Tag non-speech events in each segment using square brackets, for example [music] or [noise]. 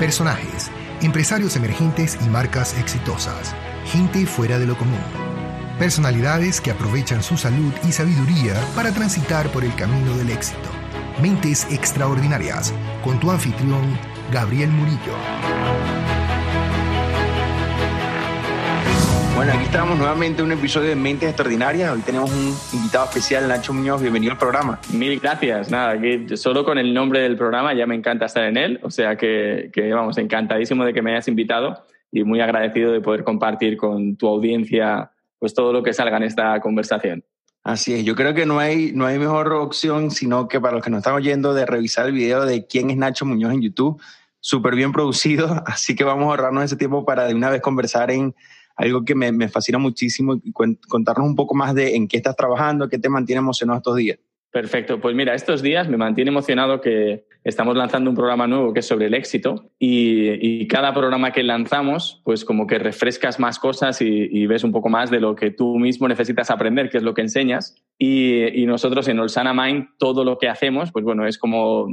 personajes, empresarios emergentes y marcas exitosas, gente fuera de lo común. Personalidades que aprovechan su salud y sabiduría para transitar por el camino del éxito. Mentes extraordinarias, con tu anfitrión, Gabriel Murillo. Bueno, aquí estamos nuevamente en un episodio de Mentes Extraordinarias. Hoy tenemos un invitado especial, Nacho Muñoz. Bienvenido al programa. Mil gracias. Nada, que solo con el nombre del programa ya me encanta estar en él. O sea que, que, vamos, encantadísimo de que me hayas invitado y muy agradecido de poder compartir con tu audiencia pues todo lo que salga en esta conversación. Así es, yo creo que no hay, no hay mejor opción sino que para los que nos están oyendo de revisar el video de quién es Nacho Muñoz en YouTube, súper bien producido, [laughs] así que vamos a ahorrarnos ese tiempo para de una vez conversar en algo que me, fascina muchísimo contarnos un poco más de en qué estás trabajando, qué te mantiene emocionado estos días. Perfecto. Pues mira, estos días me mantiene emocionado que estamos lanzando un programa nuevo que es sobre el éxito y, y cada programa que lanzamos, pues como que refrescas más cosas y, y, ves un poco más de lo que tú mismo necesitas aprender, que es lo que enseñas. Y, y nosotros en Olsana Mind, todo lo que hacemos, pues bueno, es como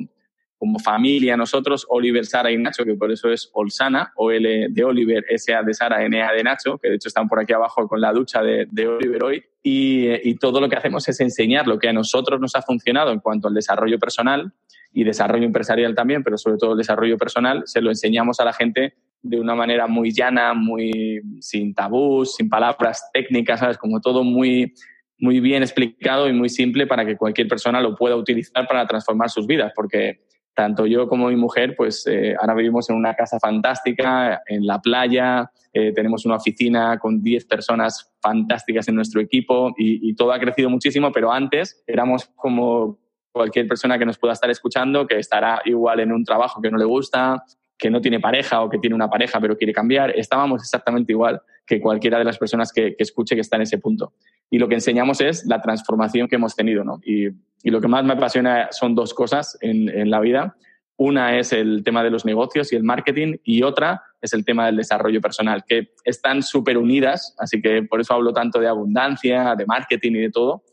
como familia nosotros, Oliver, Sara y Nacho, que por eso es Olsana, L de Oliver, S-A de Sara, N-A de Nacho, que de hecho están por aquí abajo con la ducha de, de Oliver hoy. Y, y, todo lo que hacemos es enseñar lo que a nosotros nos ha funcionado en cuanto al desarrollo personal y desarrollo empresarial también, pero sobre todo el desarrollo personal, se lo enseñamos a la gente de una manera muy llana, muy sin tabús, sin palabras técnicas, ¿sabes? Como todo muy, muy bien explicado y muy simple para que cualquier persona lo pueda utilizar para transformar sus vidas, porque tanto yo como mi mujer, pues eh, ahora vivimos en una casa fantástica, en la playa, eh, tenemos una oficina con 10 personas fantásticas en nuestro equipo y, y, todo ha crecido muchísimo, pero antes éramos como cualquier persona que nos pueda estar escuchando, que estará igual en un trabajo que no le gusta, que no tiene pareja o que tiene una pareja pero quiere cambiar, estábamos exactamente igual que cualquiera de las personas que, que escuche que está en ese punto. Y lo que enseñamos es la transformación que hemos tenido, ¿no? Y, y lo que más me apasiona son dos cosas en, en, la vida. Una es el tema de los negocios y el marketing y otra es el tema del desarrollo personal, que están súper unidas, así que por eso hablo tanto de abundancia, de marketing y de todo,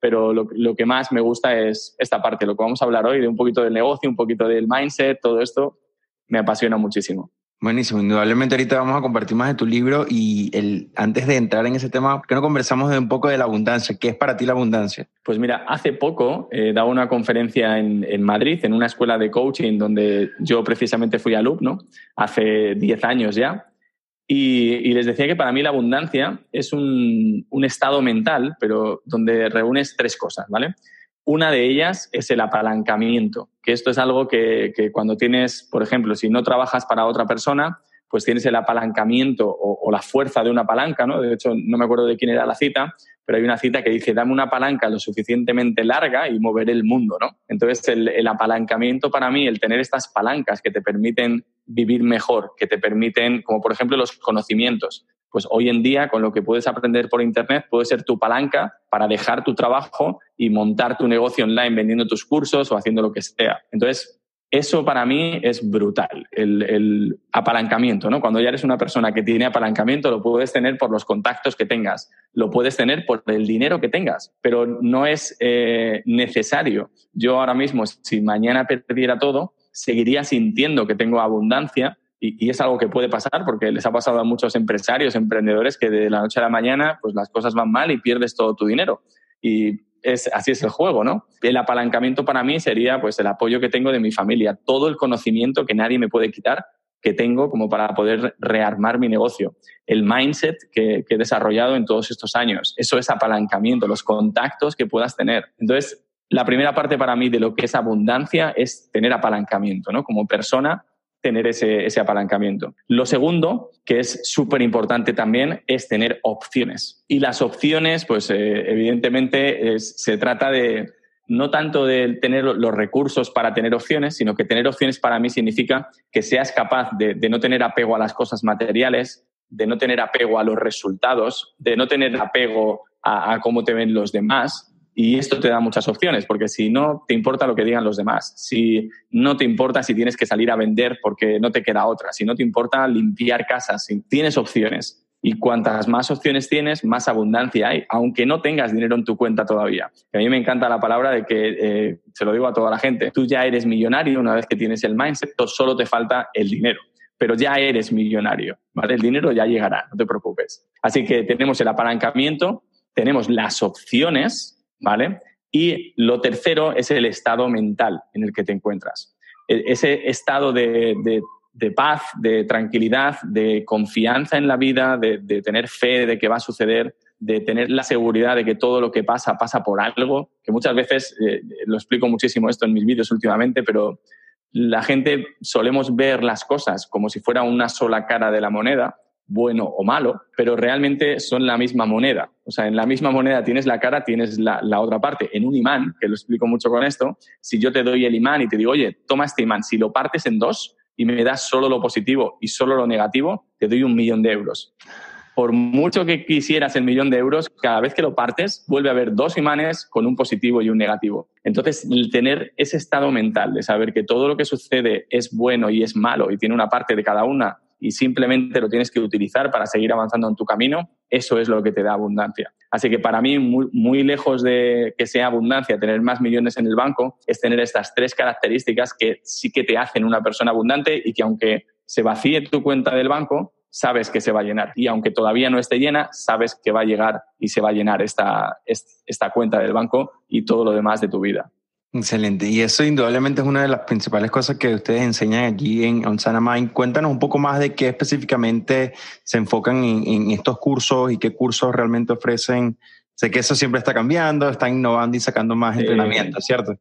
pero lo, lo, que más me gusta es esta parte, lo que vamos a hablar hoy, de un poquito del negocio, un poquito del mindset, todo esto me apasiona muchísimo. Buenísimo, indudablemente ahorita vamos a compartir más de tu libro y el, antes de entrar en ese tema, ¿por qué no conversamos de un poco de la abundancia? ¿Qué es para ti la abundancia? Pues mira, hace poco eh, daba una conferencia en, en, Madrid, en una escuela de coaching donde yo precisamente fui alumno, hace 10 años ya, y, y, les decía que para mí la abundancia es un, un estado mental, pero donde reúnes tres cosas, ¿vale? Una de ellas es el apalancamiento, que esto es algo que, que, cuando tienes, por ejemplo, si no trabajas para otra persona, pues tienes el apalancamiento o, o, la fuerza de una palanca, ¿no? De hecho, no me acuerdo de quién era la cita, pero hay una cita que dice, dame una palanca lo suficientemente larga y moveré el mundo, ¿no? Entonces, el, el apalancamiento para mí, el tener estas palancas que te permiten vivir mejor, que te permiten, como por ejemplo los conocimientos, pues hoy en día con lo que puedes aprender por Internet puede ser tu palanca para dejar tu trabajo y montar tu negocio online vendiendo tus cursos o haciendo lo que sea. Entonces, eso para mí es brutal, el, apalancamiento, ¿no? Cuando ya eres una persona que tiene apalancamiento, lo puedes tener por los contactos que tengas, lo puedes tener por el dinero que tengas, pero no es eh, necesario. Yo ahora mismo, si mañana perdiera todo, seguiría sintiendo que tengo abundancia y, es algo que puede pasar porque les ha pasado a muchos empresarios, emprendedores que de la noche a la mañana pues las cosas van mal y pierdes todo tu dinero. Es, así es el juego, ¿no? El apalancamiento para mí sería pues el apoyo que tengo de mi familia, todo el conocimiento que nadie me puede quitar que tengo como para poder rearmar mi negocio, el mindset que, que he desarrollado en todos estos años, eso es apalancamiento, los contactos que puedas tener. Entonces, la primera parte para mí de lo que es abundancia es tener apalancamiento, ¿no? Como persona, tener ese, ese apalancamiento. Lo segundo, que es súper importante también, es tener opciones. Y las opciones, pues eh, evidentemente se trata de no tanto de tener los recursos para tener opciones, sino que tener opciones para mí significa que seas capaz de, no tener apego a las cosas materiales, de no tener apego a los resultados, de no tener apego a cómo te ven los demás, y esto te da muchas opciones, porque si no te importa lo que digan los demás, si no te importa si tienes que salir a vender porque no te queda otra, si no te importa limpiar casas, si tienes opciones. Y cuantas más opciones tienes, más abundancia hay, aunque no tengas dinero en tu cuenta todavía. a mí me encanta la palabra de que, eh, se lo digo a toda la gente, tú ya eres millonario una vez que tienes el mindset, solo te falta el dinero pero ya eres millonario, ¿vale? El dinero ya llegará, no te preocupes. Así que tenemos el apalancamiento, tenemos las opciones, Y lo tercero es el estado mental en el que te encuentras. E, ese estado de, paz, de tranquilidad, de confianza en la vida, de, tener fe de que va a suceder, de tener la seguridad de que todo lo que pasa pasa por algo, que muchas veces, eh, lo explico muchísimo esto en mis vídeos últimamente, pero la gente solemos ver las cosas como si fuera una sola cara de la moneda, bueno o malo, pero realmente son la misma moneda. O sea, en la misma moneda tienes la cara, tienes la, otra parte. En un imán, que lo explico mucho con esto, si yo te doy el imán y te digo, oye, toma este imán, si lo partes en dos y me das solo lo positivo y solo lo negativo, te doy un millón de euros por mucho que quisieras el millón de euros, cada vez que lo partes, vuelve a haber dos imanes con un positivo y un negativo. Entonces, tener ese estado mental de saber que todo lo que sucede es bueno y es malo y tiene una parte de cada una y simplemente lo tienes que utilizar para seguir avanzando en tu camino, eso es lo que te da abundancia. Así que para mí, muy, muy lejos de que sea abundancia, tener más millones en el banco, es tener estas tres características que sí que te hacen una persona abundante y que aunque se vacíe tu cuenta del banco, sabes que se va a llenar. Y aunque todavía no esté llena, sabes que va a llegar y se va a llenar esta, esta cuenta del banco y todo lo demás de tu vida. Excelente. Y eso indudablemente es una de las principales cosas que ustedes enseñan aquí en Onsana Mind. Cuéntanos un poco más de qué específicamente se enfocan en, estos cursos y qué cursos realmente ofrecen. Sé que eso siempre está cambiando, están innovando y sacando más entrenamiento, ¿cierto?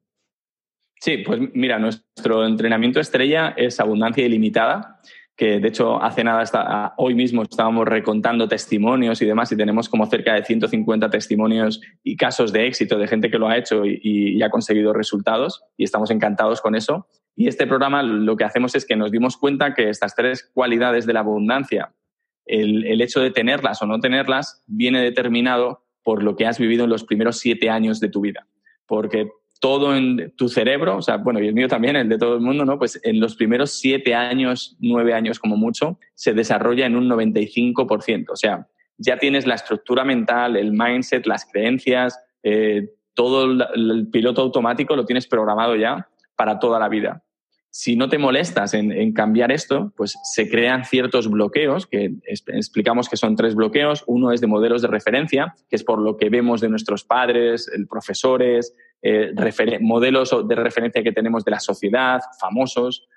Sí, pues mira, nuestro entrenamiento estrella es abundancia ilimitada que de hecho hace nada, hasta hoy mismo estábamos recontando testimonios y demás y tenemos como cerca de 150 testimonios y casos de éxito de gente que lo ha hecho y, ha conseguido resultados y estamos encantados con eso. Y este programa lo que hacemos es que nos dimos cuenta que estas tres cualidades de la abundancia, el, el hecho de tenerlas o no tenerlas, viene determinado por lo que has vivido en los primeros siete años de tu vida. Porque todo en tu cerebro, o sea, bueno, y el mío también, el de todo el mundo, ¿no? Pues en los primeros siete años, nueve años como mucho, se desarrolla en un 95%. O sea, ya tienes la estructura mental, el mindset, las creencias, eh, todo el, piloto automático lo tienes programado ya para toda la vida. Si no te molestas en, cambiar esto, pues se crean ciertos bloqueos, que explicamos que son tres bloqueos. Uno es de modelos de referencia, que es por lo que vemos de nuestros padres, el profesores, eh, modelos de referencia que tenemos de la sociedad, famosos.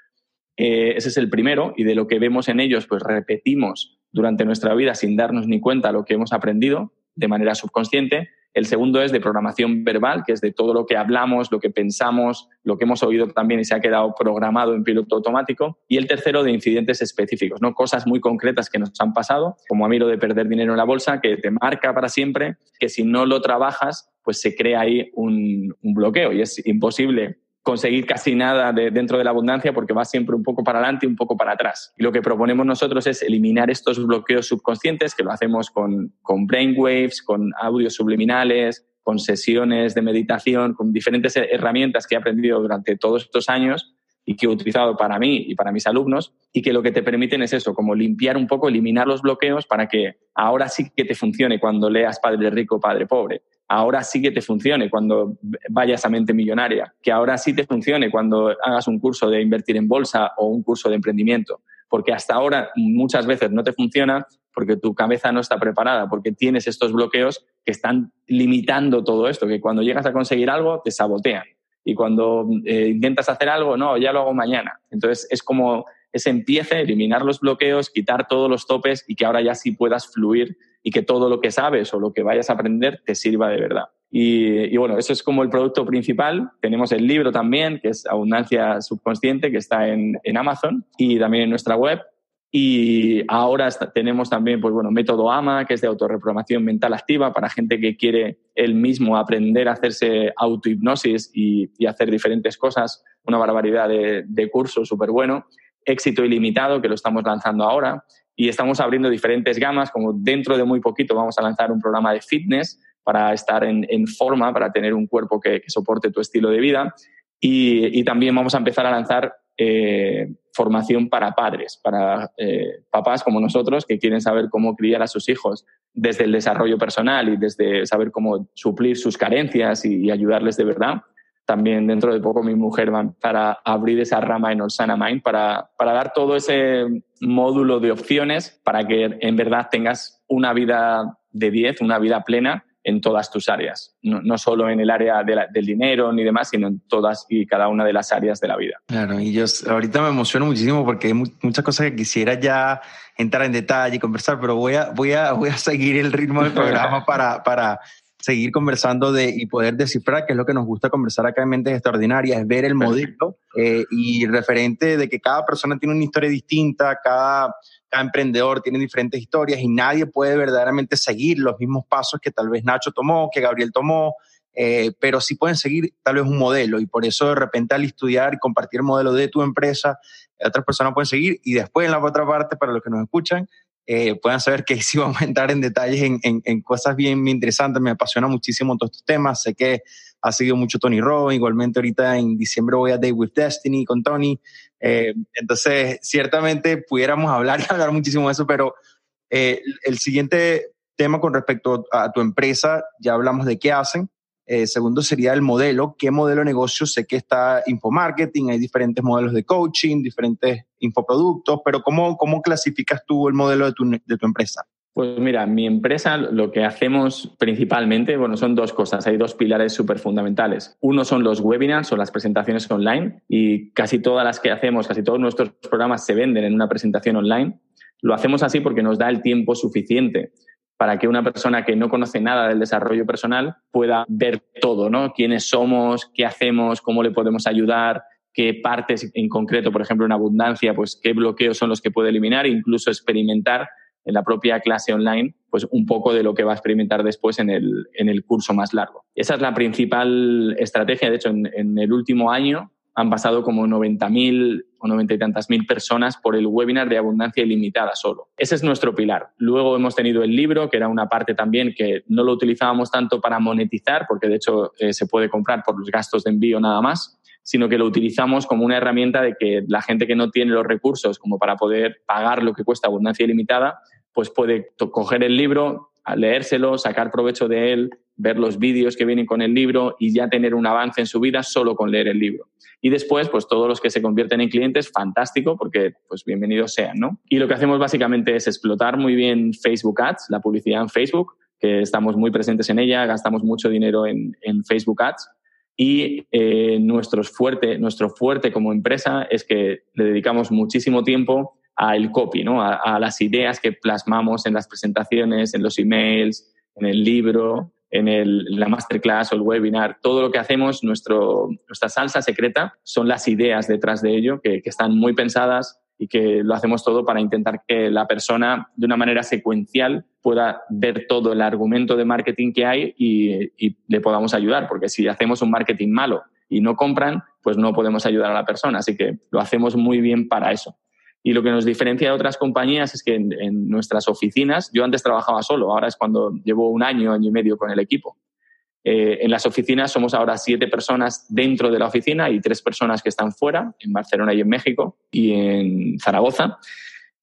Eh, ese es el primero y de lo que vemos en ellos, pues repetimos durante nuestra vida sin darnos ni cuenta lo que hemos aprendido de manera subconsciente. El segundo es de programación verbal, que es de todo lo que hablamos, lo que pensamos, lo que hemos oído también y se ha quedado programado en piloto automático. Y el tercero de incidentes específicos, ¿no? cosas muy concretas que nos han pasado, como a mí lo de perder dinero en la bolsa, que te marca para siempre, que si no lo trabajas, pues se crea ahí un, bloqueo y es imposible conseguir casi nada dentro de la abundancia porque va siempre un poco para adelante y un poco para atrás. Y lo que proponemos nosotros es eliminar estos bloqueos subconscientes, que lo hacemos con, con brainwaves, con audios subliminales, con sesiones de meditación, con diferentes herramientas que he aprendido durante todos estos años y que he utilizado para mí y para mis alumnos y que lo que te permiten es eso, como limpiar un poco, eliminar los bloqueos para que ahora sí que te funcione cuando leas Padre Rico, Padre Pobre, ahora sí que te funcione cuando vayas a mente millonaria, que ahora sí te funcione cuando hagas un curso de invertir en bolsa o un curso de emprendimiento, porque hasta ahora muchas veces no te funciona porque tu cabeza no está preparada, porque tienes estos bloqueos que están limitando todo esto, que cuando llegas a conseguir algo te sabotean y cuando eh, intentas hacer algo, no, ya lo hago mañana. Entonces es como ese empiece, eliminar los bloqueos, quitar todos los topes y que ahora ya sí puedas fluir y que todo lo que sabes o lo que vayas a aprender te sirva de verdad. Y, bueno, eso es como el producto principal. Tenemos el libro también, que es Abundancia Subconsciente, que está en, Amazon y también en nuestra web. Y ahora tenemos también, pues bueno, método AMA, que es de autorreprogramación mental activa para gente que quiere él mismo aprender a hacerse autohipnosis y, y hacer diferentes cosas. Una barbaridad de, de curso súper bueno. Éxito ilimitado, que lo estamos lanzando ahora y estamos abriendo diferentes gamas, como dentro de muy poquito vamos a lanzar un programa de fitness para estar en, forma, para tener un cuerpo que, soporte tu estilo de vida. Y, también vamos a empezar a lanzar eh, formación para padres, para eh, papás como nosotros que quieren saber cómo criar a sus hijos desde el desarrollo personal y desde saber cómo suplir sus carencias y, ayudarles de verdad. También dentro de poco mi mujer va para abrir esa rama en Olsana Mind para, para dar todo ese módulo de opciones para que en verdad tengas una vida de 10, una vida plena en todas tus áreas, no, no solo en el área del dinero ni demás, sino en todas y cada una de las áreas de la vida. Claro, y yo ahorita me emociono muchísimo porque hay muchas cosas que quisiera ya entrar en detalle y conversar, pero voy a, voy a, voy a seguir el ritmo del programa [laughs] para, para seguir conversando de, y poder descifrar, que es lo que nos gusta conversar acá en Mentes Extraordinarias, es ver el modelo eh, y referente de que cada persona tiene una historia distinta, cada cada emprendedor tiene diferentes historias y nadie puede verdaderamente seguir los mismos pasos que tal vez Nacho tomó, que Gabriel tomó, eh, pero sí pueden seguir tal vez un modelo. Y por eso de repente al estudiar y compartir el modelo de tu empresa, otras personas pueden seguir. Y después en la otra parte, para los que nos escuchan, eh, puedan saber que [laughs] sí vamos a entrar en detalles en, en, cosas bien, bien, interesantes. Me apasiona muchísimo todos estos temas. Sé que ha seguido mucho Tony Robbins. Igualmente ahorita en diciembre voy a Day with Destiny con Tony. Eh, entonces, ciertamente pudiéramos hablar [laughs] y hablar muchísimo de eso, pero eh, el siguiente tema con respecto a tu empresa, ya hablamos de qué hacen. Eh, segundo sería el modelo. ¿Qué modelo de negocio? Sé que está infomarketing, hay diferentes modelos de coaching, diferentes infoproductos, pero ¿cómo, cómo clasificas tú el modelo de tu, de tu empresa? Pues mira, mi empresa lo que hacemos principalmente, bueno, son dos cosas, hay dos pilares súper fundamentales. Uno son los webinars o las presentaciones online y casi todas las que hacemos, casi todos nuestros programas se venden en una presentación online. Lo hacemos así porque nos da el tiempo suficiente para que una persona que no conoce nada del desarrollo personal pueda ver todo, ¿no? Quiénes somos, qué hacemos, cómo le podemos ayudar, qué partes en concreto, por ejemplo, en abundancia, pues qué bloqueos son los que puede eliminar, incluso experimentar en la propia clase online, pues un poco de lo que va a experimentar después en el, en el curso más largo. Esa es la principal estrategia. De hecho, en el último año han pasado como 90.000 o 90 y tantas mil personas por el webinar de abundancia ilimitada solo. Ese es nuestro pilar. Luego hemos tenido el libro, que era una parte también que no lo utilizábamos tanto para monetizar, porque de hecho eh, se puede comprar por los gastos de envío nada más, sino que lo utilizamos como una herramienta de que la gente que no tiene los recursos como para poder pagar lo que cuesta abundancia ilimitada, pues puede coger el libro, leérselo, sacar provecho de él, ver los vídeos que vienen con el libro y ya tener un avance en su vida solo con leer el libro. Y después, pues todos los que se convierten en clientes, fantástico, porque pues bienvenidos sean, ¿no? Y lo que hacemos básicamente es explotar muy bien Facebook Ads, la publicidad en Facebook, que estamos muy presentes en ella, gastamos mucho dinero en, en Facebook Ads. Y eh, nuestro, fuerte, nuestro fuerte como empresa es que le dedicamos muchísimo tiempo al copy, ¿no? A, a, las ideas que plasmamos en las presentaciones, en los emails, en el libro, en, la masterclass o el webinar, todo lo que hacemos, nuestro, nuestra salsa secreta, son las ideas detrás de ello, que, están muy pensadas y que lo hacemos todo para intentar que la persona, de una manera secuencial, pueda ver todo el argumento de marketing que hay y le podamos ayudar, porque si hacemos un marketing malo y no compran, pues no podemos ayudar a la persona. Así que lo hacemos muy bien para eso. Y lo que nos diferencia de otras compañías es que en, nuestras oficinas, yo antes trabajaba solo, ahora es cuando llevo un año, año y medio con el equipo. Eh, en las oficinas somos ahora siete personas dentro de la oficina y tres personas que están fuera, en Barcelona y en México y en Zaragoza.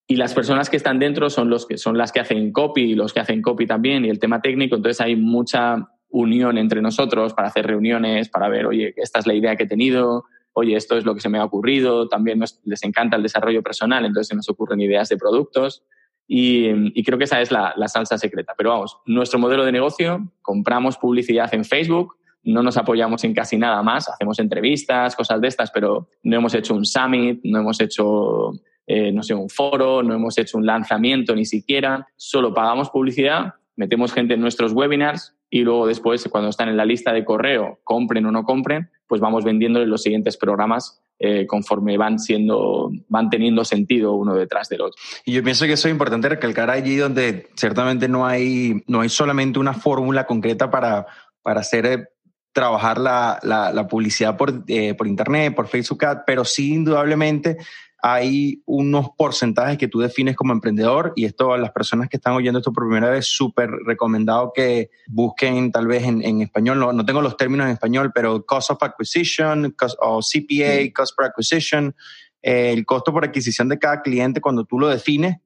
Y las personas que están dentro son, los que, son las que hacen copy y los que hacen copy también y el tema técnico. Entonces hay mucha unión entre nosotros para hacer reuniones, para ver, oye, esta es la idea que he tenido, oye, esto es lo que se me ha ocurrido, también les encanta el desarrollo personal, entonces se nos ocurren ideas de productos y, creo que esa es la, salsa secreta. Pero vamos, nuestro modelo de negocio, compramos publicidad en Facebook, no nos apoyamos en casi nada más, hacemos entrevistas, cosas de estas, pero no hemos hecho un summit, no hemos hecho, eh, no sé, un foro, no hemos hecho un lanzamiento ni siquiera, solo pagamos publicidad, metemos gente en nuestros webinars y luego después, cuando están en la lista de correo, compren o no compren, pues vamos vendiéndoles los siguientes programas eh, conforme van siendo, van teniendo sentido uno detrás del otro. Y yo pienso que eso es importante recalcar allí donde ciertamente no hay, no hay solamente una fórmula concreta para, para hacer eh, trabajar la, la, la publicidad por, eh, por Internet, por Facebook Ad, pero sí indudablemente hay unos porcentajes que tú defines como emprendedor y esto a las personas que están oyendo esto por primera vez, súper recomendado que busquen tal vez en, en español, no, no, tengo los términos en español, pero cost of acquisition o CPA, cost per acquisition, eh, el costo por adquisición de cada cliente, cuando tú lo defines,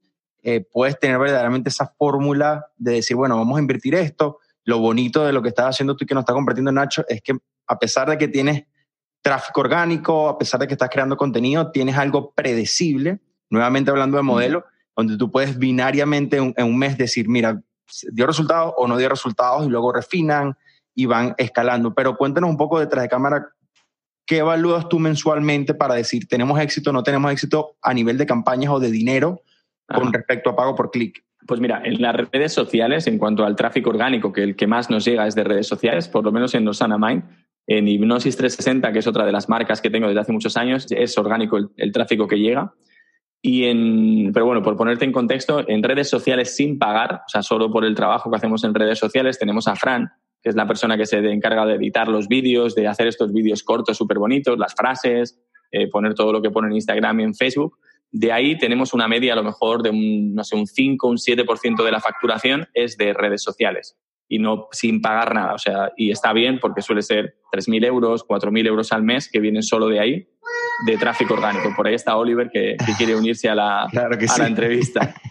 eh, puedes tener verdaderamente esa fórmula de decir, bueno, vamos a invertir esto. Lo bonito de lo que estás haciendo tú y que nos está compartiendo Nacho es que a pesar de que tienes tráfico orgánico, a pesar de que estás creando contenido, tienes algo predecible, nuevamente hablando de modelo, donde tú puedes binariamente en un mes decir, mira, dio resultados o no dio resultados y luego refinan y van escalando. Pero cuéntanos un poco detrás de cámara, ¿qué evalúas tú mensualmente para decir tenemos éxito o no tenemos éxito a nivel de campañas o de dinero con respecto a pago por clic? Pues mira, en las redes sociales, en cuanto al tráfico orgánico, que el que más nos llega es de redes sociales, por lo menos en Osana Mind, en Hipnosis 360, que es otra de las marcas que tengo desde hace muchos años, es orgánico el tráfico que llega. Y en, pero bueno, por ponerte en contexto, en redes sociales sin pagar, o sea, solo por el trabajo que hacemos en redes sociales, tenemos a Fran, que es la persona que se encarga de editar los vídeos, de hacer estos vídeos cortos súper bonitos, las frases, eh, poner todo lo que pone en Instagram y en Facebook. De ahí tenemos una media a lo mejor de un, no sé, un 5, un 7% de la facturación es de redes sociales y no sin pagar nada. O sea, y está bien porque suele ser 3.000 euros, 4.000 euros al mes que vienen solo de ahí, de tráfico orgánico. Por ahí está Oliver que, quiere unirse a la, [laughs] a la entrevista. [laughs]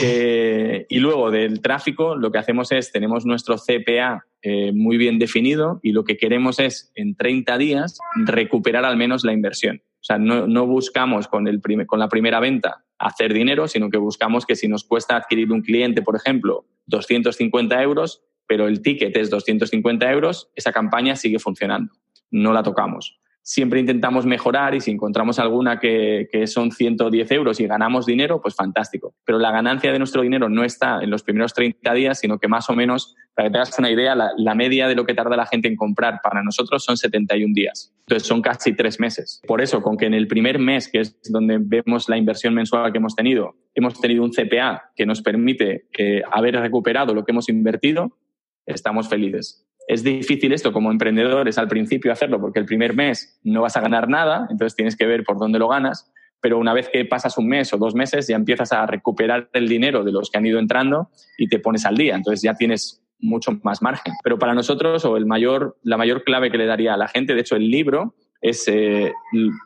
Eh, y luego del tráfico, lo que hacemos es, tenemos nuestro CPA eh, muy bien definido y lo que queremos es, en 30 días, recuperar al menos la inversión. O sea, no, no buscamos con, el con la primera venta hacer dinero, sino que buscamos que si nos cuesta adquirir un cliente, por ejemplo, 250 euros, pero el ticket es 250 euros, esa campaña sigue funcionando, no la tocamos. Siempre intentamos mejorar y si encontramos alguna que, son 110 euros y ganamos dinero, pues fantástico. Pero la ganancia de nuestro dinero no está en los primeros 30 días, sino que más o menos, para que te hagas una idea, la, la media de lo que tarda la gente en comprar para nosotros son 71 días. Entonces son casi tres meses. Por eso, con que en el primer mes, que es donde vemos la inversión mensual que hemos tenido, hemos tenido un CPA que nos permite eh, haber recuperado lo que hemos invertido, estamos felices. Es difícil esto como emprendedores al principio hacerlo porque el primer mes no vas a ganar nada, entonces tienes que ver por dónde lo ganas, pero una vez que pasas un mes o dos meses ya empiezas a recuperar el dinero de los que han ido entrando y te pones al día, entonces ya tienes mucho más margen. Pero para nosotros, o el mayor, la mayor clave que le daría a la gente, de hecho el libro, es eh,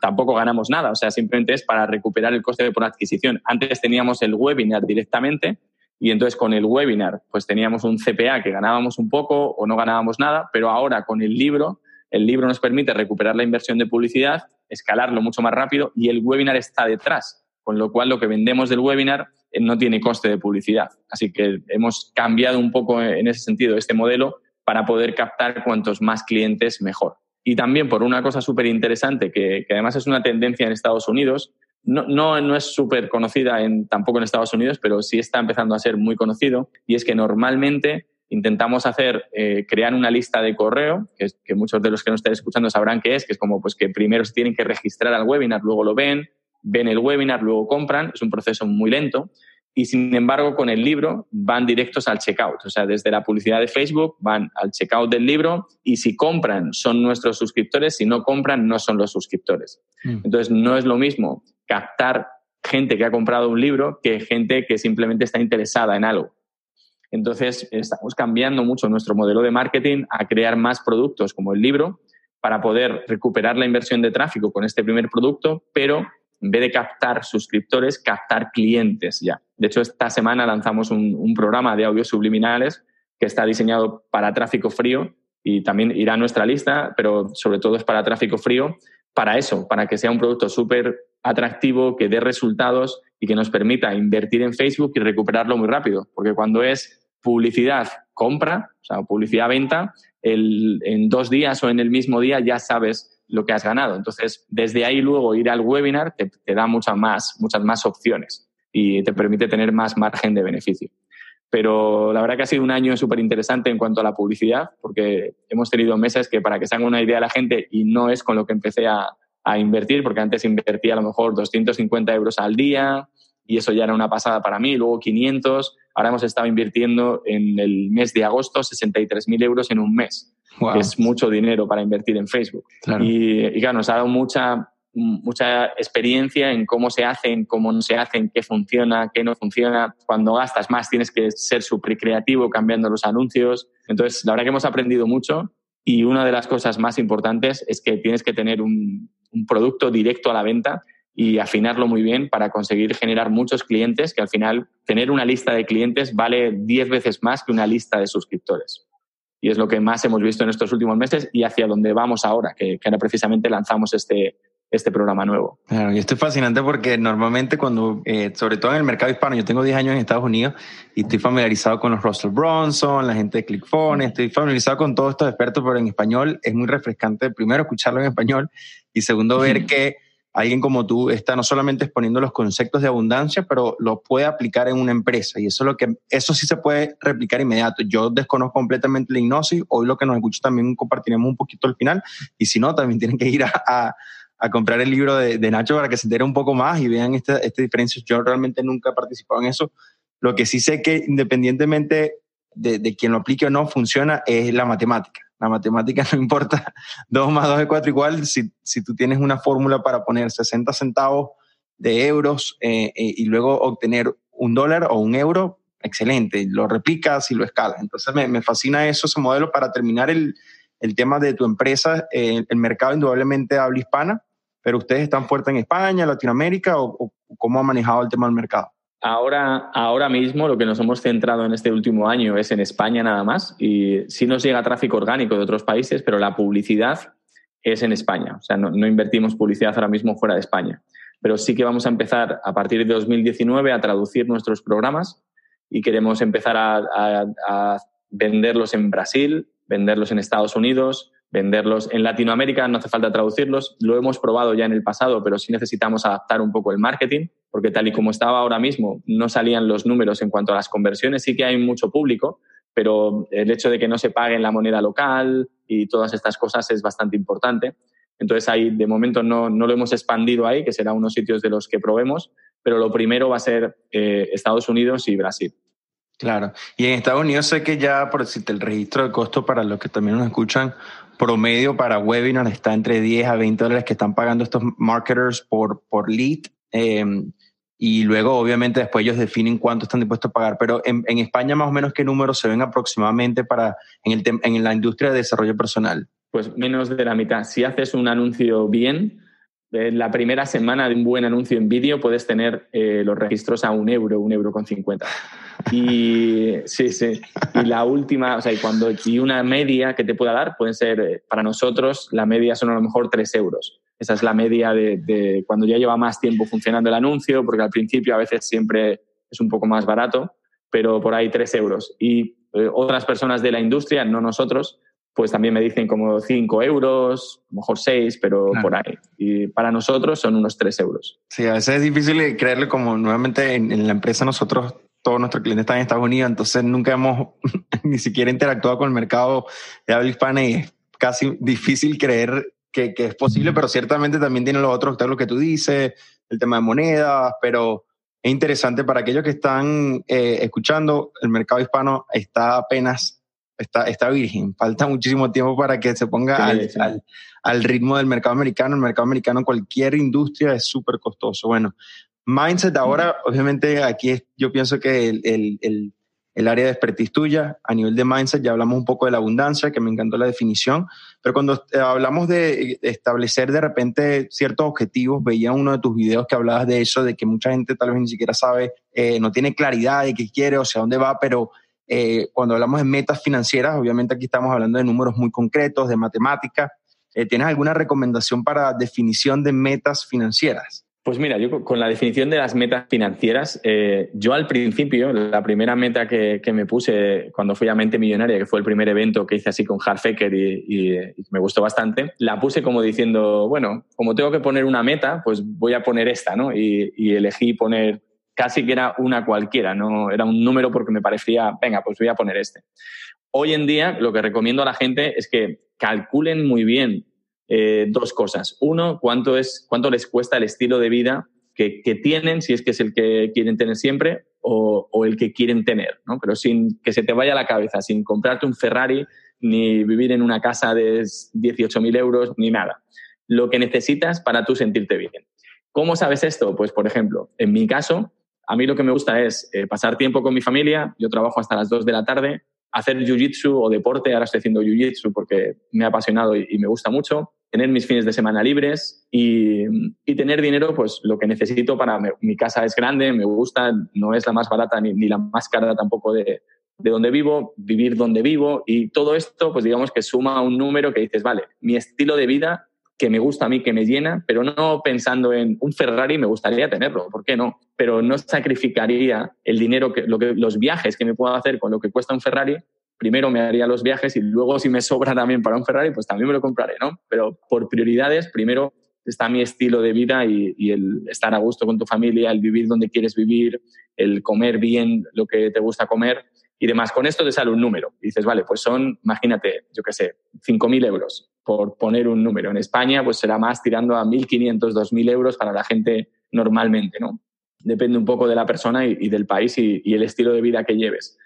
tampoco ganamos nada, o sea, simplemente es para recuperar el coste de por adquisición. Antes teníamos el webinar directamente, y entonces con el webinar, pues teníamos un CPA que ganábamos un poco o no ganábamos nada, pero ahora con el libro, el libro nos permite recuperar la inversión de publicidad, escalarlo mucho más rápido y el webinar está detrás, con lo cual lo que vendemos del webinar eh, no tiene coste de publicidad. Así que hemos cambiado un poco en ese sentido este modelo para poder captar cuantos más clientes mejor. Y también por una cosa súper interesante, que, que además es una tendencia en Estados Unidos, no, no, no, es súper conocida en, tampoco en Estados Unidos, pero sí está empezando a ser muy conocido, y es que normalmente intentamos hacer, eh, crear una lista de correo, que, muchos de los que nos estén escuchando sabrán qué es, que es como pues que primero se tienen que registrar al webinar, luego lo ven, ven el webinar, luego compran, es un proceso muy lento, y sin embargo con el libro van directos al checkout, o sea, desde la publicidad de Facebook van al checkout del libro y si compran son nuestros suscriptores, si no compran no son los suscriptores. Mm. Entonces no es lo mismo captar gente que ha comprado un libro que gente que simplemente está interesada en algo. Entonces estamos cambiando mucho nuestro modelo de marketing a crear más productos como el libro para poder recuperar la inversión de tráfico con este primer producto, pero en vez de captar suscriptores, captar clientes ya. De hecho, esta semana lanzamos un, programa de audios subliminales que está diseñado para tráfico frío y también irá a nuestra lista, pero sobre todo es para tráfico frío, para eso, para que sea un producto súper atractivo, que dé resultados y que nos permita invertir en Facebook y recuperarlo muy rápido. Porque cuando es publicidad compra, o sea, publicidad venta, en dos días o en el mismo día ya sabes lo que has ganado. Entonces, desde ahí luego ir al webinar te, da muchas más, muchas más opciones y te permite tener más margen de beneficio. Pero la verdad que ha sido un año súper interesante en cuanto a la publicidad, porque hemos tenido meses que para que se haga una idea la gente, y no es con lo que empecé a, a invertir, porque antes invertía a lo mejor 250 euros al día, y eso ya era una pasada para mí, luego 500, ahora hemos estado invirtiendo en el mes de agosto 63.000 euros en un mes que es mucho dinero para invertir en Facebook. Y, claro, nos ha dado mucha, mucha experiencia en cómo se hacen, cómo no se hacen, qué funciona, qué no funciona. Cuando gastas más tienes que ser súper creativo cambiando los anuncios. Entonces, la verdad que hemos aprendido mucho y una de las cosas más importantes es que tienes que tener un, un producto directo a la venta y afinarlo muy bien para conseguir generar muchos clientes, que al final tener una lista de clientes vale 10 veces más que una lista de suscriptores. Y es lo que más hemos visto en estos últimos meses y hacia donde vamos ahora, que, que ahora precisamente lanzamos este, este programa nuevo. Claro, y esto es fascinante porque normalmente cuando, eh, sobre todo en el mercado hispano, yo tengo 10 años en Estados Unidos y estoy familiarizado con los Russell Bronson, la gente de ClickFone, estoy familiarizado con todos estos expertos, pero en español es muy refrescante, primero, escucharlo en español y segundo, ver [laughs] que alguien como tú está no solamente exponiendo los conceptos de abundancia, pero lo puede aplicar en una empresa. Y eso es lo que, eso sí se puede replicar inmediato. Yo desconozco completamente la hipnosis. Hoy lo que nos escucha también compartiremos un poquito al final. Y si no, también tienen que ir a, a, comprar el libro de, de, Nacho para que se entere un poco más y vean esta, esta diferencia. Yo realmente nunca he participado en eso. Lo que sí sé que independientemente de, de quien lo aplique o no, funciona es la matemática la matemática no importa, [laughs] 2 más 2 es 4 igual, si, si tú tienes una fórmula para poner 60 centavos de euros eh, eh, y luego obtener un dólar o un euro, excelente, lo replicas y lo escalas. Entonces me, me fascina eso, ese modelo para terminar el, el tema de tu empresa. El mercado indudablemente habla hispana, pero ustedes están fuertes en España, Latinoamérica o, o cómo ha manejado el tema del mercado. Ahora, ahora mismo lo que nos hemos centrado en este último año es en España nada más y sí nos llega tráfico orgánico de otros países, pero la publicidad es en España. O sea, no, invertimos publicidad ahora mismo fuera de España. Pero sí que vamos a empezar a partir de 2019 a traducir nuestros programas y queremos empezar a, a venderlos en Brasil, venderlos en Estados Unidos, venderlos en Latinoamérica. No hace falta traducirlos. Lo hemos probado ya en el pasado, pero sí necesitamos adaptar un poco el marketing porque tal y como estaba ahora mismo, no salían los números en cuanto a las conversiones. Sí que hay mucho público, pero el hecho de que no se pague en la moneda local y todas estas cosas es bastante importante. Entonces, ahí de momento no, no lo hemos expandido ahí, que será unos sitios de los que probemos, pero lo primero va a ser eh, Estados Unidos y Brasil. Claro. Y en Estados Unidos sé que ya, por decirte, el registro de costo para los que también nos escuchan, promedio para webinar está entre 10 a 20 dólares que están pagando estos marketers por, por lead. Eh, y luego obviamente después ellos definen cuánto están dispuestos a pagar. Pero en, en España más o menos qué números se ven aproximadamente para en, el en la industria de desarrollo personal. Pues menos de la mitad. Si haces un anuncio bien, en la primera semana de un buen anuncio en vídeo puedes tener eh, los registros a un euro, un euro con cincuenta. Y sí, sí. Y la última, o sea, y cuando y una media que te pueda dar pueden ser, eh, para nosotros, la media son a lo mejor tres euros. Esa es la media de, de, cuando ya lleva más tiempo funcionando el anuncio, porque al principio a veces siempre es un poco más barato, pero por ahí tres euros. Y eh, otras personas de la industria, no nosotros, pues también me dicen como cinco euros, a lo mejor seis, pero claro. por ahí. Y para nosotros son unos tres euros. Sí, a veces es difícil creerle como nuevamente en, en la empresa nosotros todos nuestros clientes están en Estados Unidos, entonces nunca hemos [laughs] ni siquiera interactuado con el mercado de habla hispana y es casi difícil creer que, que es posible, pero ciertamente también tiene los otros, lo que tú dices, el tema de monedas, pero es interesante para aquellos que están eh, escuchando, el mercado hispano está apenas, está, está virgen, falta muchísimo tiempo para que se ponga sí, al, sí. Al, al, ritmo del mercado americano. El mercado americano cualquier industria es súper costoso. Bueno, mindset ahora, obviamente aquí es, yo pienso que el, el, el el área de expertise tuya. A nivel de mindset ya hablamos un poco de la abundancia, que me encantó la definición, pero cuando eh, hablamos de establecer de repente ciertos objetivos, veía uno de tus videos que hablabas de eso, de que mucha gente tal vez ni siquiera sabe, eh, no tiene claridad de qué quiere o sea dónde va, pero eh, cuando hablamos de metas financieras, obviamente aquí estamos hablando de números muy concretos, de matemática. Eh, ¿Tienes alguna recomendación para definición de metas financieras? Pues mira, yo con la definición de las metas financieras, eh, yo al principio, la primera meta que, me puse cuando fui a Mente Millonaria, que fue el primer evento que hice así con Harfaker y, y, me gustó bastante, la puse como diciendo, bueno, como tengo que poner una meta, pues voy a poner esta, ¿no? Y elegí poner casi que era una cualquiera, no era un número porque me parecía, venga, pues voy a poner este. Hoy en día lo que recomiendo a la gente es que calculen muy bien eh, dos cosas. Uno, cuánto, es, cuánto les cuesta el estilo de vida que, que, tienen, si es que es el que quieren tener siempre o, o, el que quieren tener, ¿no? Pero sin que se te vaya la cabeza, sin comprarte un Ferrari, ni vivir en una casa de 18.000 euros, ni nada. Lo que necesitas para tú sentirte bien. ¿Cómo sabes esto? Pues, por ejemplo, en mi caso, a mí lo que me gusta es eh, pasar tiempo con mi familia, yo trabajo hasta las 2 de la tarde, hacer jiu-jitsu o deporte, ahora estoy haciendo jiu-jitsu porque me ha apasionado y, y, me gusta mucho, tener mis fines de semana libres y, tener dinero, pues lo que necesito para... mi casa es grande, me gusta, no es la más barata ni, ni la más cara tampoco de, de donde vivo, vivir donde vivo y todo esto, pues digamos que suma un número que dices, vale, mi estilo de vida que me gusta a mí, que me llena, pero no pensando en un Ferrari, me gustaría tenerlo, ¿por qué no? Pero no sacrificaría el dinero, que, lo que, los viajes que me puedo hacer con lo que cuesta un Ferrari, primero me haría los viajes y luego si me sobra también para un Ferrari, pues también me lo compraré, ¿no? Pero por prioridades, primero está mi estilo de vida y, el estar a gusto con tu familia, el vivir donde quieres vivir, el comer bien lo que te gusta comer y demás. Con esto te sale un número. Dices, vale, pues son, imagínate, yo qué sé, 5.000 euros, por poner un número. En España, pues será más tirando a 1.500, 2.000 euros para la gente normalmente, ¿no? Depende un poco de la persona y, del país y el estilo de vida que lleves.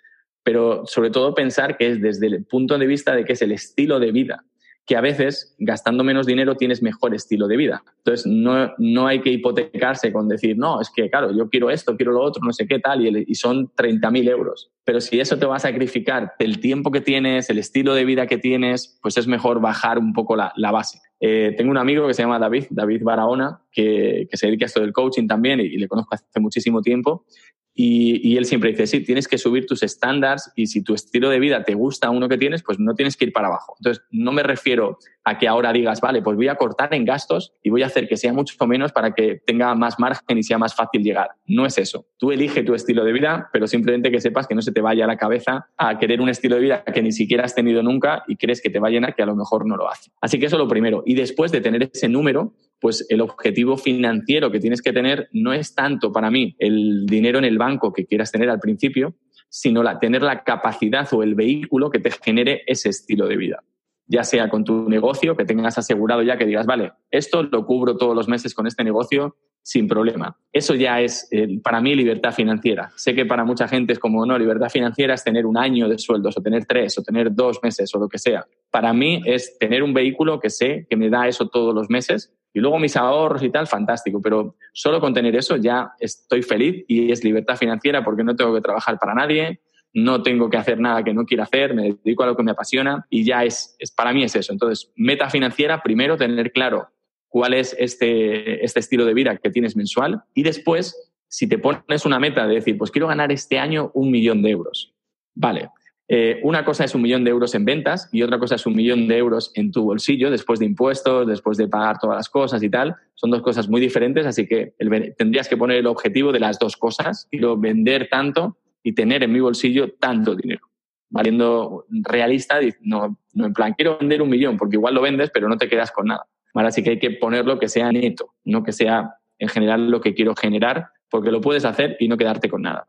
Pero sobre todo pensar que es desde el punto de vista de que es el estilo de vida que a veces gastando menos dinero tienes mejor estilo de vida. Entonces, no, no hay que hipotecarse con decir, no, es que, claro, yo quiero esto, quiero lo otro, no sé qué tal, y, y son 30.000 euros. Pero si eso te va a sacrificar el tiempo que tienes, el estilo de vida que tienes, pues es mejor bajar un poco la, la base. Eh, tengo un amigo que se llama David, David Barahona, que, que, se dedica a esto del coaching también y, y le conozco hace muchísimo tiempo. Y, él siempre dice, sí, tienes que subir tus estándares y si tu estilo de vida te gusta uno que tienes, pues no tienes que ir para abajo. Entonces, no me refiero a que ahora digas, vale, pues voy a cortar en gastos y voy a hacer que sea mucho menos para que tenga más margen y sea más fácil llegar. No es eso. Tú elige tu estilo de vida, pero simplemente que sepas que no se te vaya a la cabeza a querer un estilo de vida que ni siquiera has tenido nunca y crees que te va a llenar que a lo mejor no lo hace. Así que eso es lo primero. Y después de tener ese número, pues el objetivo financiero que tienes que tener no es tanto para mí el dinero en el banco que quieras tener al principio, sino tener la capacidad o el vehículo que te genere ese estilo de vida. Ya sea con tu negocio, que tengas asegurado ya que digas, vale, esto lo cubro todos los meses con este negocio sin problema. Eso ya es eh, para mí libertad financiera. Sé que para mucha gente es como, no, libertad financiera es tener un año de sueldos o tener tres o tener dos meses o lo que sea. Para mí es tener un vehículo que sé que me da eso todos los meses y luego mis ahorros y tal, fantástico, pero solo con tener eso ya estoy feliz y es libertad financiera porque no tengo que trabajar para nadie, no tengo que hacer nada que no quiera hacer, me dedico a lo que me apasiona y ya es, es para mí es eso. Entonces, meta financiera, primero tener claro cuál es este, este estilo de vida que tienes mensual y después, si te pones una meta de decir, pues quiero ganar este año un millón de euros. Vale, eh, una cosa es un millón de euros en ventas y otra cosa es un millón de euros en tu bolsillo después de impuestos, después de pagar todas las cosas y tal. Son dos cosas muy diferentes, así que tendrías que poner el objetivo de las dos cosas. Quiero vender tanto y tener en mi bolsillo tanto dinero. Valiendo realista, no, no en plan, quiero vender un millón, porque igual lo vendes, pero no te quedas con nada. Así que hay que ponerlo que sea neto, no que sea en general lo que quiero generar, porque lo puedes hacer y no quedarte con nada.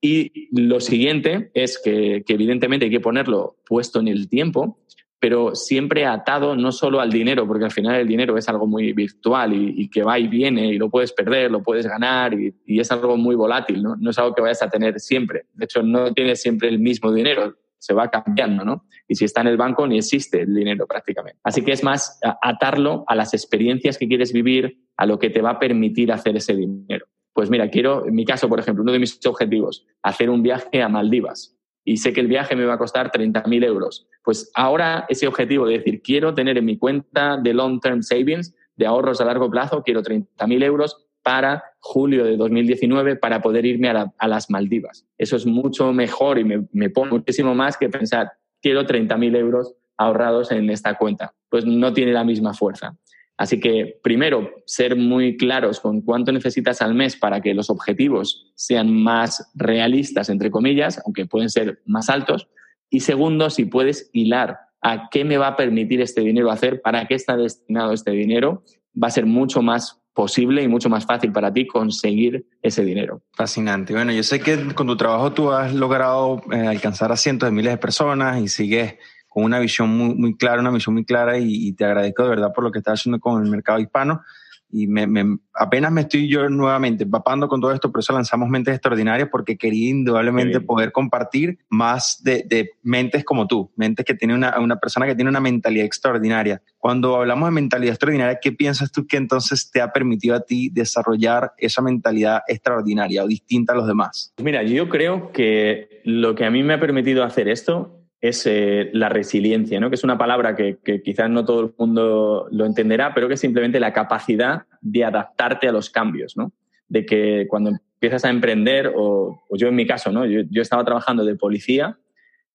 Y lo siguiente es que, evidentemente hay que ponerlo puesto en el tiempo, pero siempre atado no solo al dinero, porque al final el dinero es algo muy virtual y, que va y viene y lo puedes perder, lo puedes ganar y, es algo muy volátil, ¿no? no es algo que vayas a tener siempre. De hecho, no tienes siempre el mismo dinero, se va cambiando, ¿no? Y si está en el banco, ni existe el dinero prácticamente. Así que es más atarlo a las experiencias que quieres vivir, a lo que te va a permitir hacer ese dinero pues mira, quiero, en mi caso, por ejemplo, uno de mis objetivos, hacer un viaje a Maldivas y sé que el viaje me va a costar 30.000 euros. Pues ahora ese objetivo de decir, quiero tener en mi cuenta de long term savings, de ahorros a largo plazo, quiero 30.000 euros para julio de 2019 para poder irme a, las Maldivas. Eso es mucho mejor y me, me pongo muchísimo más que pensar, quiero 30.000 euros ahorrados en esta cuenta. Pues no tiene la misma fuerza. Así que, primero, ser muy claros con cuánto necesitas al mes para que los objetivos sean más realistas, entre comillas, aunque pueden ser más altos. Y segundo, si puedes hilar a qué me va a permitir este dinero hacer, para qué está destinado este dinero, va a ser mucho más posible y mucho más fácil para ti conseguir ese dinero. Fascinante. Bueno, yo sé que con tu trabajo tú has logrado eh, alcanzar a cientos de miles de personas y sigues con una visión muy, muy clara, una misión muy clara y, te agradezco de verdad por lo que estás haciendo con el mercado hispano. Y me, apenas me estoy yo nuevamente empapando con todo esto, por eso lanzamos Mentes Extraordinarias, porque quería indudablemente poder compartir más de, de, mentes como tú, mentes que tienen una, una persona que tiene una mentalidad extraordinaria. Cuando hablamos de mentalidad extraordinaria, ¿qué piensas tú que entonces te ha permitido a ti desarrollar esa mentalidad extraordinaria o distinta a los demás? Mira, yo creo que lo que a mí me ha permitido hacer esto es eh, la resiliencia, ¿no? que es una palabra que, quizás no todo el mundo lo entenderá, pero que es simplemente la capacidad de adaptarte a los cambios, ¿no? de que cuando empiezas a emprender, o, yo en mi caso, ¿no? yo, estaba trabajando de policía,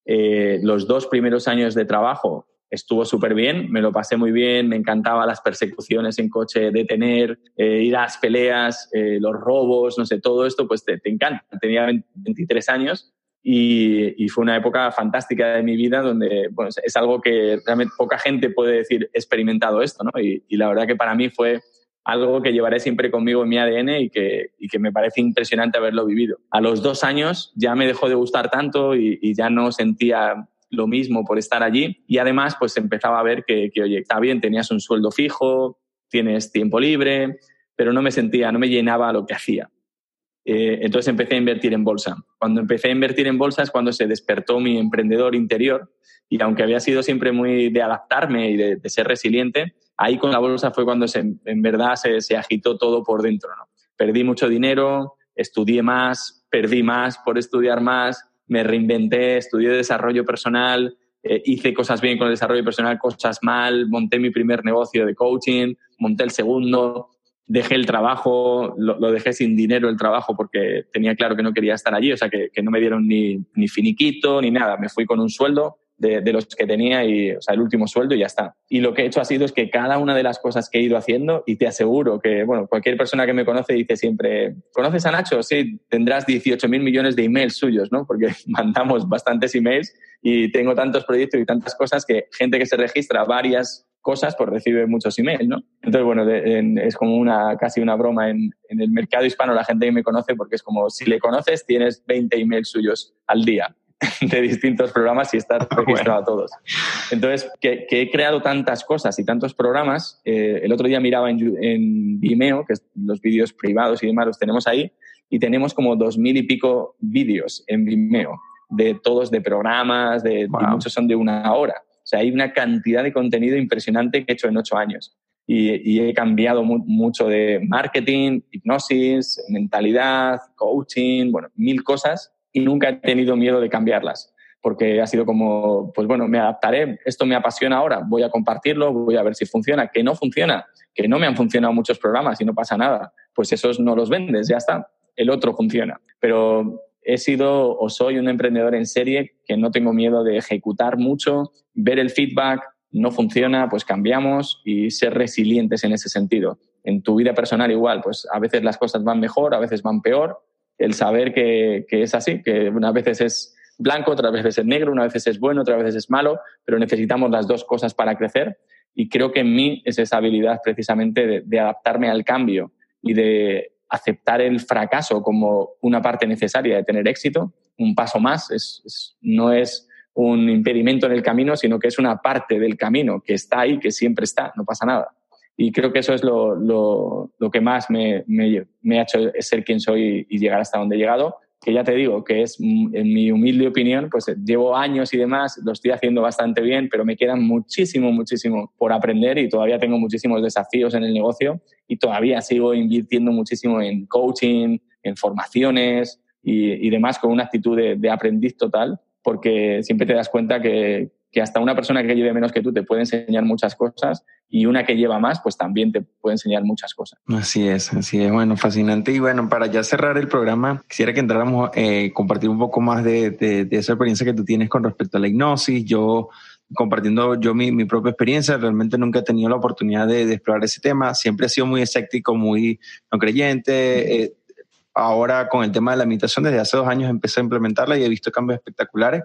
eh, los dos primeros años de trabajo estuvo súper bien, me lo pasé muy bien, me encantaba las persecuciones en coche, detener, eh, ir a las peleas, los robos, no sé, todo esto pues te, te encanta. Tenía 23 años y, fue una época fantástica de mi vida donde bueno, es algo que realmente poca gente puede decir experimentado esto, ¿no? Y, la verdad que para mí fue algo que llevaré siempre conmigo en mi ADN y que, y que me parece impresionante haberlo vivido. A los dos años ya me dejó de gustar tanto y, ya no sentía lo mismo por estar allí y además pues empezaba a ver que, que, oye, está bien, tenías un sueldo fijo, tienes tiempo libre, pero no me sentía, no me llenaba lo que hacía. Eh, entonces empecé a invertir en bolsa. Cuando empecé a invertir en bolsa es cuando se despertó mi emprendedor interior y aunque había sido siempre muy de adaptarme y de, ser resiliente, ahí con la bolsa fue cuando se, en verdad se, agitó todo por dentro. Perdí mucho dinero, estudié más, perdí más por estudiar más, me reinventé, estudié desarrollo personal, eh, hice cosas bien con el desarrollo personal, cosas mal, monté mi primer negocio de coaching, monté el segundo, dejé el trabajo, lo, dejé sin dinero el trabajo porque tenía claro que no quería estar allí, o sea, que, no me dieron ni, ni, finiquito ni nada. Me fui con un sueldo de, de, los que tenía, y, o sea, el último sueldo y ya está. Y lo que he hecho ha sido es que cada una de las cosas que he ido haciendo, y te aseguro que, bueno, cualquier persona que me conoce dice siempre, ¿conoces a Nacho? Sí, tendrás 18 mil millones de emails suyos, ¿no? Porque [laughs] mandamos bastantes emails y tengo tantos proyectos y tantas cosas que gente que se registra varias cosas, pues recibe muchos emails, ¿no? Entonces, bueno, es como una, casi una broma en, en, el mercado hispano, la gente que me conoce, porque es como, si le conoces, tienes 20 emails suyos al día [laughs] de distintos programas y estás registrado a todos. Entonces, que, he creado tantas cosas y tantos programas, eh, el otro día miraba en, en Vimeo, que es los vídeos privados y demás los tenemos ahí, y tenemos como dos mil y pico vídeos en Vimeo, de todos de programas, de, muchos son de una hora sea, hay una cantidad de contenido impresionante que he hecho en ocho años. Y, he cambiado mucho de marketing, hipnosis, mentalidad, coaching, bueno, mil cosas y nunca he tenido miedo de cambiarlas porque ha sido como, pues bueno, me adaptaré, esto me apasiona ahora, voy a compartirlo, voy a ver si funciona, que no funciona, que no me han funcionado muchos programas y no pasa nada, pues esos no los vendes, ya está, el otro funciona. Pero he sido o soy un emprendedor en serie que no tengo miedo de ejecutar mucho, ver el feedback, no funciona, pues cambiamos y ser resilientes en ese sentido. En tu vida personal igual, pues a veces las cosas van mejor, a veces van peor. El saber que, es así, que unas veces es blanco, otras veces es negro, una veces es bueno, otras veces es malo, pero necesitamos las dos cosas para crecer. Y creo que en mí es esa habilidad precisamente de adaptarme al cambio y de aceptar el fracaso como una parte necesaria de tener éxito, un paso más, no es un impedimento en el camino, sino que es una parte del camino que está ahí, que siempre está, no pasa nada. Y creo que eso es lo, lo, que más me, me, me, ha hecho ser quien soy y llegar hasta donde he llegado que ya te digo, que es, mm, en mi humilde opinión, pues eh, llevo años y demás, lo estoy haciendo bastante bien, pero me quedan muchísimo, muchísimo por aprender y todavía tengo muchísimos desafíos en el negocio y todavía sigo invirtiendo muchísimo en coaching, en formaciones y, demás con una actitud de, de aprendiz total, porque siempre te das cuenta que, que hasta una persona que lleve menos que tú te puede enseñar muchas cosas y una que lleva más, pues también te puede enseñar muchas cosas. Así es, así es. Bueno, fascinante. Y bueno, para ya cerrar el programa, quisiera que entráramos a eh, compartir un poco más de, de, esa experiencia que tú tienes con respecto a la hipnosis. Yo compartiendo yo mi, mi, propia experiencia, realmente nunca he tenido la oportunidad de, explorar ese tema. Siempre he sido muy escéptico, muy no creyente. Eh, ahora con el tema de la meditación, desde hace dos años empecé a implementarla y he visto cambios espectaculares.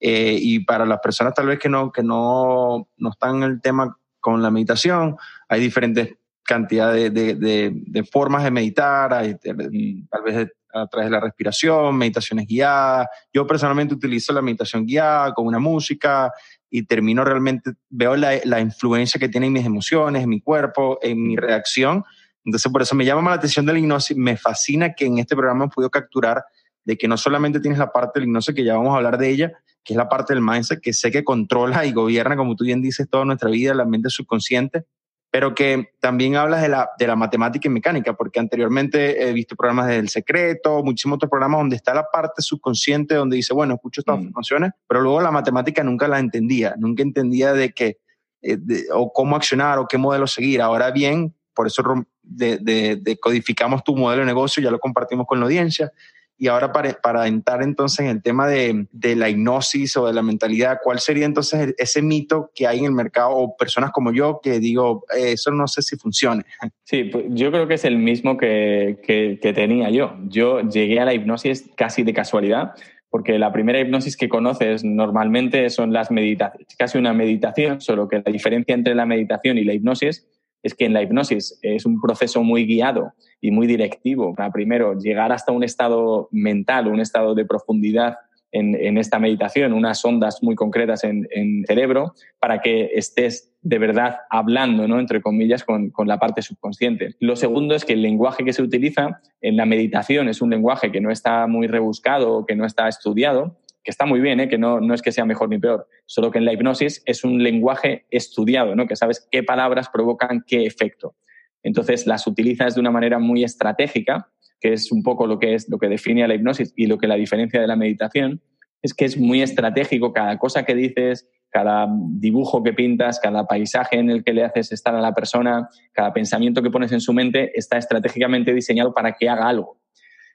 Eh, y para las personas tal vez que no, que no, no están en el tema con la meditación, hay diferentes cantidades de, de, de, formas de meditar, hay, tal vez a través de la respiración, meditaciones guiadas. Yo personalmente utilizo la meditación guiada con una música y termino realmente, veo la, la influencia que tiene en mis emociones, en mi cuerpo, en mi reacción. Entonces, por eso me llama la atención de la hipnosis. Me fascina que en este programa he podido capturar de que no solamente tienes la parte del hipnosis, que ya vamos a hablar de ella, que es la parte del mindset que sé que controla y gobierna, como tú bien dices, toda nuestra vida, la mente subconsciente, pero que también hablas de la, de la matemática y mecánica, porque anteriormente he visto programas del secreto, muchísimos otros programas donde está la parte subconsciente donde dice, bueno, escucho estas mm. funciones, pero luego la matemática nunca la entendía, nunca entendía de qué, eh, o cómo accionar o qué modelo seguir. Ahora bien, por eso decodificamos tu modelo de negocio, ya lo compartimos con la audiencia y ahora para, para entrar entonces en el tema de, de, la hipnosis o de la mentalidad, ¿cuál sería entonces ese mito que hay en el mercado o personas como yo que digo, eh, eso no sé si funcione? [laughs] Sí, pues yo creo que es el mismo que, que, que tenía yo. Yo llegué a la hipnosis casi de casualidad porque la primera hipnosis que conoces normalmente son las meditaciones, casi una meditación, solo que la diferencia entre la meditación y la hipnosis es que en la hipnosis es un proceso muy guiado y muy directivo para primero llegar hasta un estado mental, un estado de profundidad en, esta meditación, unas ondas muy concretas en, en, cerebro, para que estés de verdad hablando, ¿no? entre comillas, con, con, la parte subconsciente. Lo segundo es que el lenguaje que se utiliza en la meditación es un lenguaje que no está muy rebuscado o que no está estudiado, que está muy bien, ¿eh? que no, no es que sea mejor ni peor, solo que en la hipnosis es un lenguaje estudiado, ¿no? que sabes qué palabras provocan qué efecto. Entonces las utilizas de una manera muy estratégica, que es un poco lo que, es, lo que define a la hipnosis y lo que la diferencia de la meditación, es que es muy estratégico, cada cosa que dices, cada dibujo que pintas, cada paisaje en el que le haces estar a la persona, cada pensamiento que pones en su mente está estratégicamente diseñado para que haga algo.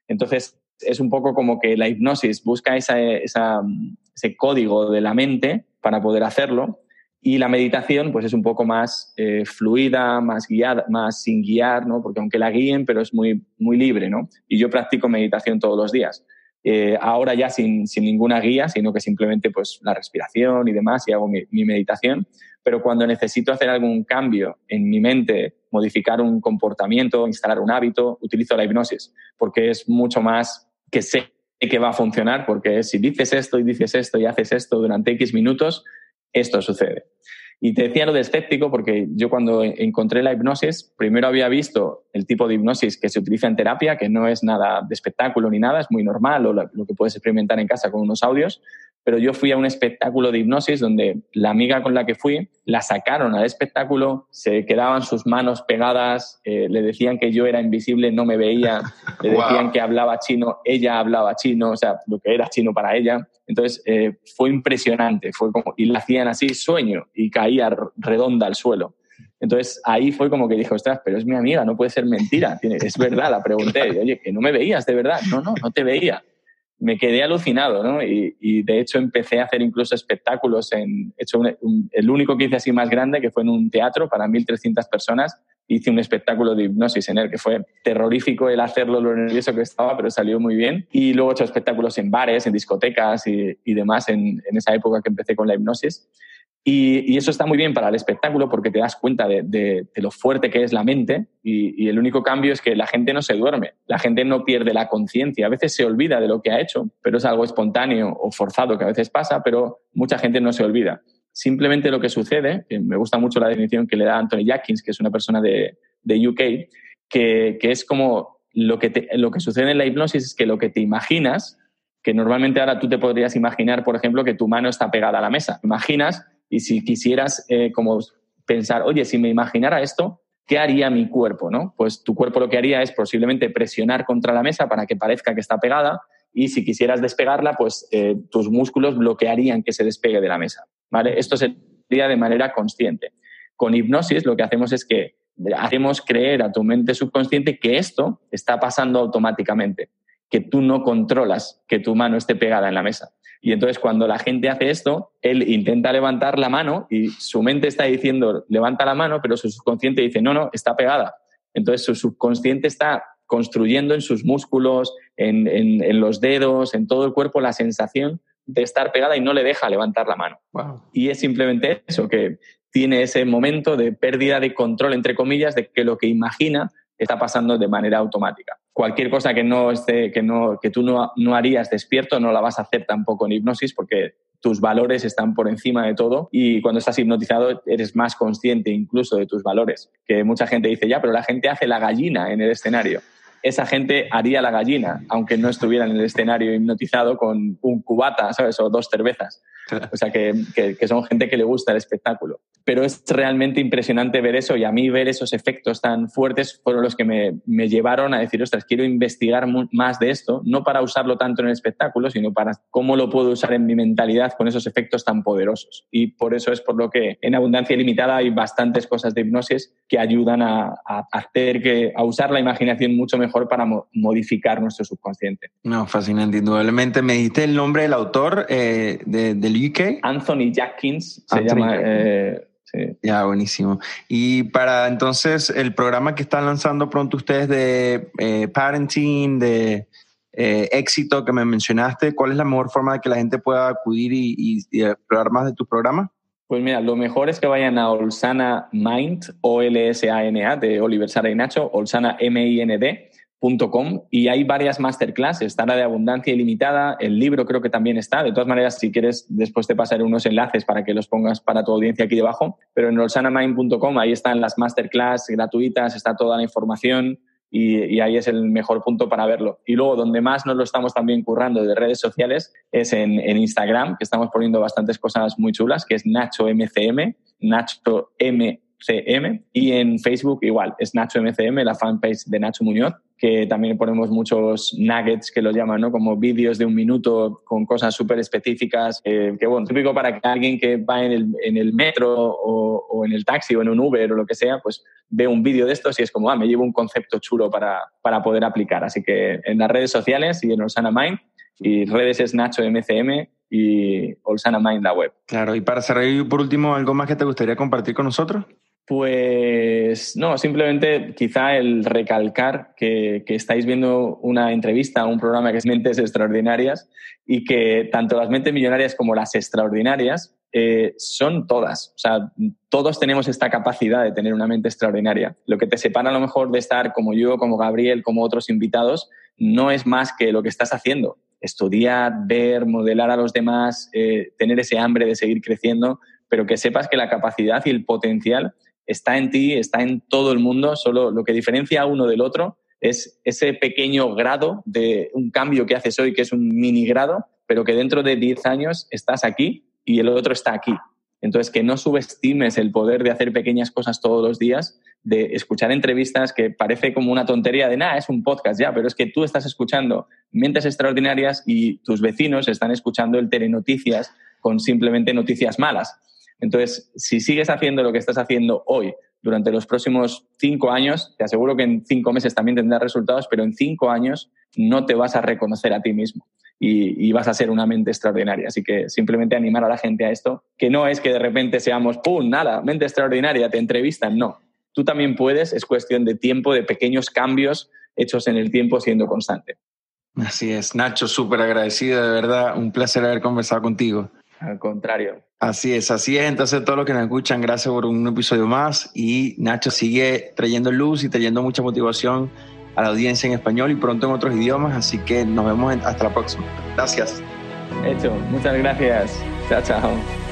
Entonces, es un poco como que la hipnosis busca esa, ese código de la mente para poder hacerlo y la meditación pues es un poco más eh, fluida, más guiada, más sin guiar, ¿no? porque aunque la guíen, pero es muy, muy libre. ¿no? Y yo practico meditación todos los días. Eh, ahora ya sin, sin, ninguna guía, sino que simplemente pues la respiración y demás y hago mi, mi meditación. Pero cuando necesito hacer algún cambio en mi mente, modificar un comportamiento, instalar un hábito, utilizo la hipnosis, porque es mucho más que sé que va a funcionar, porque si dices esto y dices esto y haces esto durante X minutos, esto sucede. Y te decía lo de escéptico porque yo cuando encontré la hipnosis, primero había visto el tipo de hipnosis que se utiliza en terapia, que no es nada de espectáculo ni nada, es muy normal o lo que puedes experimentar en casa con unos audios, pero yo fui a un espectáculo de hipnosis donde la amiga con la que fui la sacaron al espectáculo, se quedaban sus manos pegadas, eh, le decían que yo era invisible, no me veía, [laughs] le decían que hablaba chino, ella hablaba chino, o sea, lo que era chino para ella. Entonces eh, fue impresionante, fue como, y la hacían así, sueño, y caía redonda al suelo. Entonces ahí fue como que dije, ostras, pero es mi amiga, no puede ser mentira. Es verdad, la pregunté, oye, que no me veías de verdad. No, no, no te veía me quedé alucinado, ¿no? Y, de hecho empecé a hacer incluso espectáculos. En, hecho el único que hice así más grande, que fue en un teatro para 1.300 personas, hice un espectáculo de hipnosis en él, que fue terrorífico el hacerlo, lo nervioso que estaba, pero salió muy bien. Y luego he hecho espectáculos en bares, en discotecas y, demás en, esa época que empecé con la hipnosis. Y, eso está muy bien para el espectáculo porque te das cuenta de, lo fuerte que es la mente y, el único cambio es que la gente no se duerme, la gente no pierde la conciencia, a veces se olvida de lo que ha hecho, pero es algo espontáneo o forzado que a veces pasa, pero mucha gente no se olvida. Simplemente lo que sucede, que me gusta mucho la definición que le da Anthony Jackins, que es una persona de, UK, que, es como lo que, lo que sucede en la hipnosis es que lo que te imaginas, que normalmente ahora tú te podrías imaginar, por ejemplo, que tu mano está pegada a la mesa. Imaginas y si quisieras eh, como pensar, oye, si me imaginara esto, ¿qué haría mi cuerpo? ¿no? Pues tu cuerpo lo que haría es posiblemente presionar contra la mesa para que parezca que está pegada y si quisieras despegarla, pues eh, tus músculos bloquearían que se despegue de la mesa. ¿vale? Esto sería de manera consciente. Con hipnosis lo que hacemos es que hacemos creer a tu mente subconsciente que esto está pasando automáticamente, que tú no controlas que tu mano esté pegada en la mesa. Y entonces cuando la gente hace esto, él intenta levantar la mano y su mente está diciendo, levanta la mano, pero su subconsciente dice, no, no, está pegada. Entonces su subconsciente está construyendo en sus músculos, en, los dedos, en todo el cuerpo la sensación de estar pegada y no le deja levantar la mano. Y es simplemente eso, que tiene ese momento de pérdida de control, entre comillas, de que lo que imagina está pasando de manera automática cualquier cosa que no esté, que no, que tú no, no harías despierto, no la vas a hacer tampoco en hipnosis porque tus valores están por encima de todo y cuando estás hipnotizado eres más consciente incluso de tus valores. Que mucha gente dice, ya, pero la gente hace la gallina en el escenario. Esa gente haría la gallina, aunque no estuviera en el escenario hipnotizado con un cubata, ¿sabes? O dos cervezas. O sea, que, que, son gente que le gusta el espectáculo. Pero es realmente impresionante ver eso y a mí ver esos efectos tan fuertes fueron los que me, me llevaron a decir, ostras, quiero investigar más de esto, no para usarlo tanto en el espectáculo, sino para cómo lo puedo usar en mi mentalidad con esos efectos tan poderosos. Y por eso es por lo que en Abundancia Limitada hay bastantes cosas de hipnosis que ayudan a, a hacer que, a usar la imaginación mucho mejor para modificar nuestro subconsciente. No, fascinante, indudablemente. Me diste el nombre del autor eh, del UK. Anthony Jackins se llama. Eh, ya, buenísimo. Y para entonces el programa que están lanzando pronto ustedes de eh, parenting, de éxito que me mencionaste, ¿cuál es la mejor forma de que la gente pueda acudir y, y, y explorar más de tu programa? Pues mira, lo mejor es que vayan a Olsana Mind, O-L-S-A-N-A, de Oliver Sara y Nacho, Olsana M-I-N-D, y hay varias masterclass, está la de abundancia ilimitada, el libro creo que también está, de todas maneras si quieres después te pasaré unos enlaces para que los pongas para tu audiencia aquí debajo, pero en olsanamind.com ahí están las masterclass gratuitas, está toda la información y, ahí es el mejor punto para verlo. Y luego donde más nos lo estamos también currando de redes sociales es en, Instagram, que estamos poniendo bastantes cosas muy chulas, que es Nacho MCM, Nacho MCM, y en Facebook igual, es Nacho MCM, la fanpage de Nacho Muñoz que también ponemos muchos nuggets que los llaman, ¿no? Como vídeos de un minuto con cosas súper específicas, eh, que bueno, típico para que alguien que va en el, en el metro o, o, en el taxi o en un Uber o lo que sea, pues ve un vídeo de estos y es como, ah, me llevo un concepto chulo para, para poder aplicar. Así que en las redes sociales y en Olsana Mind, y redes es Nacho MCM y Olsana Mind la web. Claro, y para cerrar, por último, ¿algo más que te gustaría compartir con nosotros? Pues no, simplemente quizá el recalcar que, estáis viendo una entrevista, un programa que es Mentes Extraordinarias y que tanto las mentes millonarias como las extraordinarias eh, son todas. O sea, todos tenemos esta capacidad de tener una mente extraordinaria. Lo que te separa a lo mejor de estar como yo, como Gabriel, como otros invitados, no es más que lo que estás haciendo. Estudiar, ver, modelar a los demás, eh, tener ese hambre de seguir creciendo, pero que sepas que la capacidad y el potencial está en ti, está en todo el mundo, solo lo que diferencia a uno del otro es ese pequeño grado de un cambio que haces hoy, que es un mini grado, pero que dentro de 10 años estás aquí y el otro está aquí. Entonces, que no subestimes el poder de hacer pequeñas cosas todos los días, de escuchar entrevistas que parece como una tontería de nada, es un podcast ya, pero es que tú estás escuchando Mentes Extraordinarias y tus vecinos están escuchando el Telenoticias con simplemente noticias malas. Entonces, si sigues haciendo lo que estás haciendo hoy durante los próximos cinco años, te aseguro que en cinco meses también tendrás resultados, pero en cinco años no te vas a reconocer a ti mismo y, vas a ser una mente extraordinaria. Así que simplemente animar a la gente a esto, que no es que de repente seamos, ¡pum!, nada, mente extraordinaria, te entrevistan, no. Tú también puedes, es cuestión de tiempo, de pequeños cambios hechos en el tiempo siendo constante. Así es, Nacho, súper agradecido, de verdad, un placer haber conversado contigo. Al contrario. Así es, así es. Entonces, todos los que nos escuchan, gracias por un episodio más. Y Nacho sigue trayendo luz y trayendo mucha motivación a la audiencia en español y pronto en otros idiomas. Así que nos vemos hasta la próxima. Gracias. Hecho, muchas gracias. Chao, chao.